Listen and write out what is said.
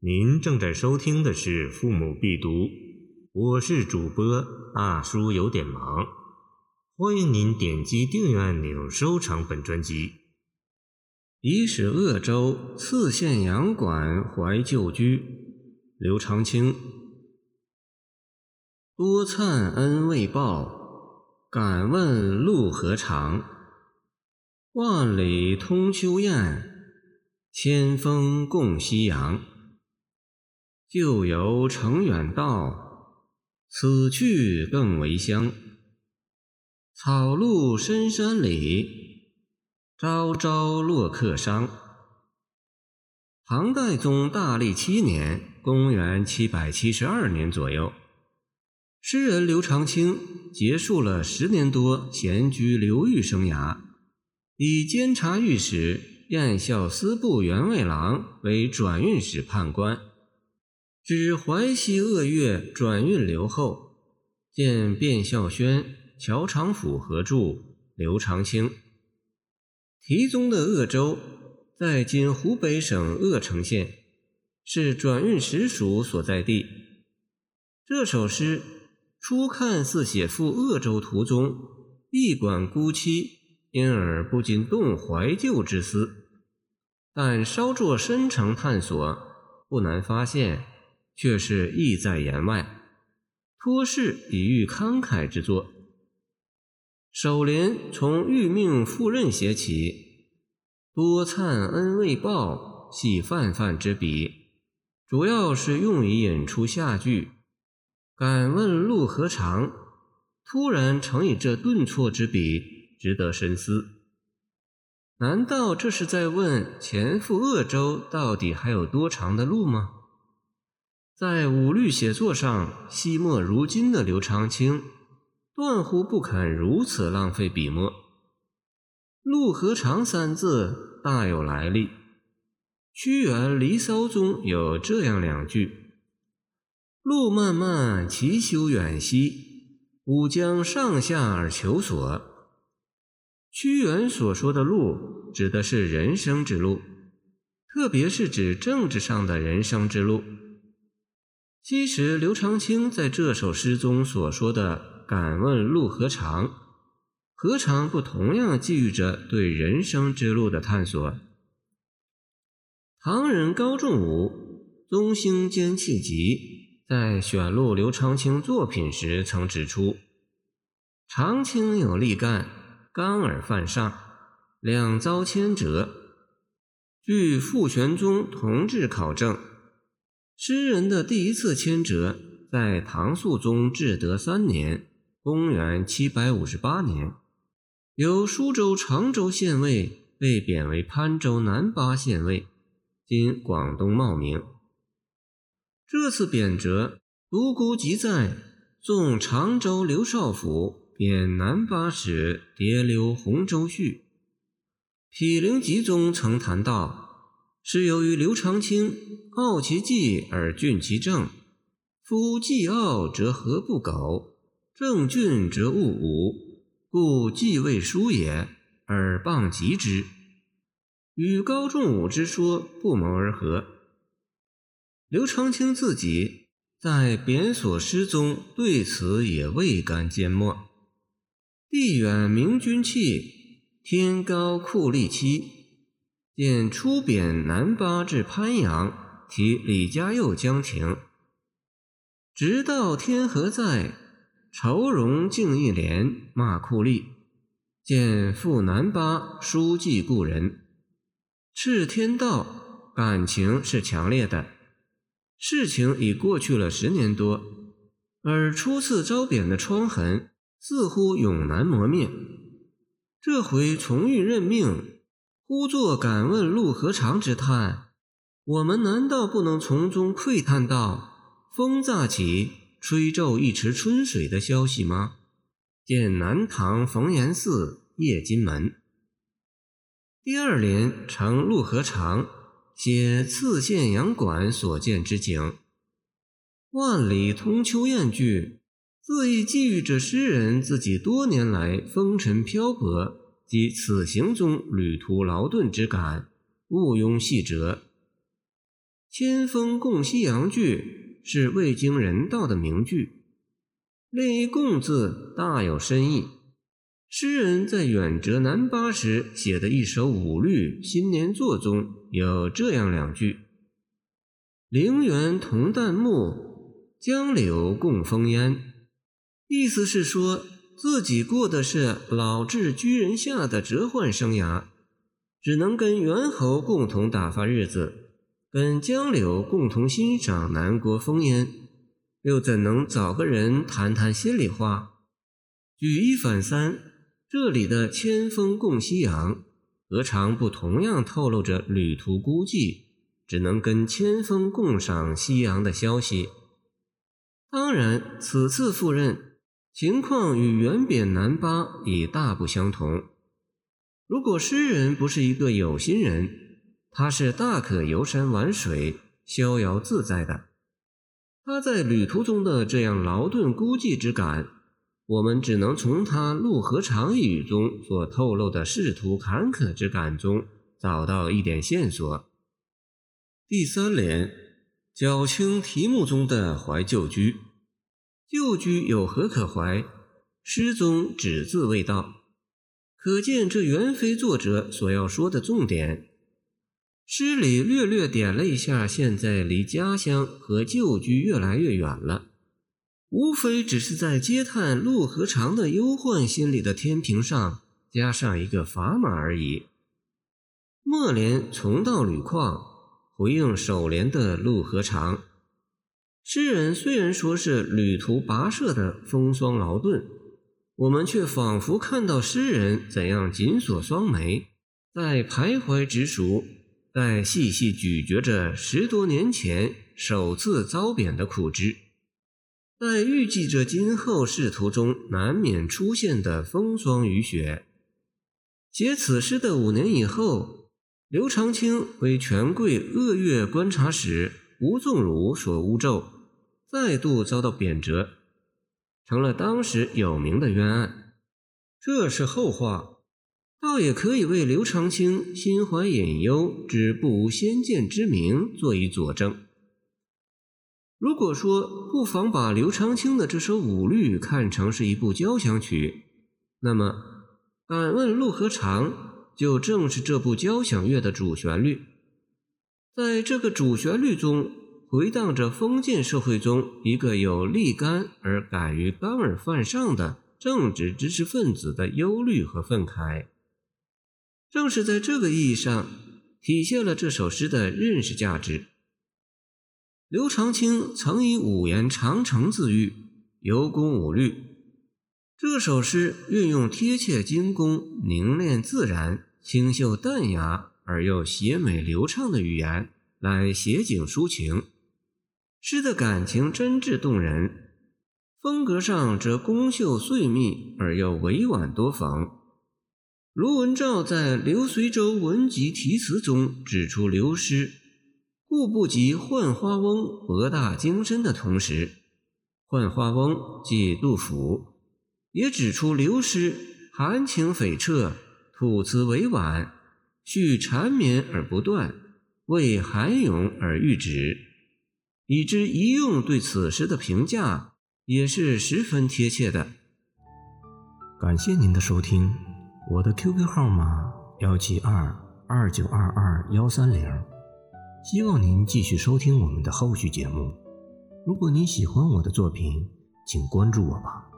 您正在收听的是《父母必读》，我是主播大叔，有点忙。欢迎您点击订阅按钮，收藏本专辑。已使鄂州刺县阳馆怀旧居，刘长卿。多灿恩未报，敢问路何长？万里通秋雁，千峰共夕阳。旧游程远道，此去更为乡。草路深山里，朝朝落客伤。唐代宗大历七年（公元772年左右），诗人刘长卿结束了十年多闲居流寓生涯，以监察御史、燕校司部员外郎为转运使判官。指淮西鄂越转运留后，见卞孝宣、乔长甫合著《刘长卿》。题宗的鄂州，在今湖北省鄂城县，是转运使署所在地。这首诗初看似写赴鄂州途中闭馆孤栖，因而不禁动怀旧之思。但稍作深层探索，不难发现。却是意在言外，托事比喻慷慨之作。首联从欲命赴任写起，多灿恩未报，系泛泛之笔，主要是用以引出下句。敢问路何长？突然乘以这顿挫之笔，值得深思。难道这是在问前赴鄂州到底还有多长的路吗？在五律写作上，惜墨如金的刘长卿，断乎不肯如此浪费笔墨。“路何长”三字大有来历，屈原《离骚》中有这样两句：“路漫漫其修远兮，吾将上下而求索。”屈原所说的路，指的是人生之路，特别是指政治上的人生之路。其实，刘长卿在这首诗中所说的“敢问路何长”，何尝不同样寄予着对人生之路的探索？唐人高仲武《宗兴兼气集》在选录刘长卿作品时曾指出：“长卿有力干，刚而犯上，两遭千折。”据傅玄宗同志考证。诗人的第一次迁谪在唐肃宗至德三年（公元758年），由舒州常州县尉被贬为潘州南巴县尉（今广东茂名）。这次贬谪，独孤即在送常州刘少府贬南巴使叠留洪州序》。毗陵集中曾谈到。是由于刘长卿傲其计而峻其政，夫既傲则何不苟，正峻则勿武，故既未疏也，而谤极之，与高仲武之说不谋而合。刘长卿自己在贬所诗中对此也未甘缄默：“地远明君气，天高酷吏欺。”见出贬南巴至潘阳，提李嘉佑江亭。直到天何在？愁容竟一帘，骂酷吏。见赴南巴，书记故人。赤天道，感情是强烈的。事情已过去了十年多，而初次招贬的疮痕似乎永难磨灭。这回重遇任命。忽作敢问路何长之叹，我们难道不能从中窥探到风乍起，吹皱一池春水的消息吗？见南唐冯延巳《夜金门》第二联，称路何长，写刺县阳馆所见之景。万里通秋雁句，自意寄寓着诗人自己多年来风尘漂泊。及此行中旅途劳顿之感，毋庸细折。千峰共夕阳”句是未经人道的名句，另一“共”字大有深意。诗人在远谪南巴时写的一首五律新年作中有这样两句：“陵园同旦暮，江柳共风烟。”意思是说自己过的是老至居人下的折换生涯，只能跟猿猴共同打发日子，跟江柳共同欣赏南国风烟，又怎能找个人谈谈心里话？举一反三。这里的“千峰共夕阳”何尝不同样透露着旅途孤寂，只能跟千峰共赏夕阳的消息？当然，此次赴任情况与原贬南巴已大不相同。如果诗人不是一个有心人，他是大可游山玩水、逍遥自在的。他在旅途中的这样劳顿孤寂之感。我们只能从他《路河长》一语中所透露的仕途坎坷之感中找到一点线索。第三联较轻题目中的怀旧居，旧居有何可怀？诗中只字未道，可见这原非作者所要说的重点。诗里略略点了一下，现在离家乡和旧居越来越远了。无非只是在嗟叹陆河长的忧患心理的天平上加上一个砝码而已。末联重到吕旷，回应首联的陆河长。诗人虽然说是旅途跋涉的风霜劳顿，我们却仿佛看到诗人怎样紧锁双眉，在徘徊直属，在细细咀嚼着十多年前首次遭贬的苦汁。在预计着今后仕途中难免出现的风霜雨雪。写此诗的五年以后，刘长卿为权贵鄂越观察使吴仲儒所诬咒，再度遭到贬谪，成了当时有名的冤案。这是后话，倒也可以为刘长卿心怀隐忧之不无先见之明做以佐证。如果说不妨把刘长卿的这首五律看成是一部交响曲，那么《敢问路何长》就正是这部交响乐的主旋律。在这个主旋律中，回荡着封建社会中一个有立竿而敢于刚而犯上的正直知识分子的忧虑和愤慨。正是在这个意义上，体现了这首诗的认识价值。刘长卿曾以五言长城自喻，尤工五律。这首诗运用贴切精工、凝练自然、清秀淡雅而又写美流畅的语言来写景抒情，诗的感情真挚动人，风格上则工秀碎密而又委婉多讽。卢文照在《刘随州文集题词》中指出刘诗。故不及浣花翁博大精深的同时，浣花翁即杜甫，也指出刘诗含情悱恻，吐词委婉，续缠绵而不断，为含咏而喻止，以之一用对此时的评价也是十分贴切的。感谢您的收听，我的 QQ 号码幺七二二九二二幺三零。希望您继续收听我们的后续节目。如果您喜欢我的作品，请关注我吧。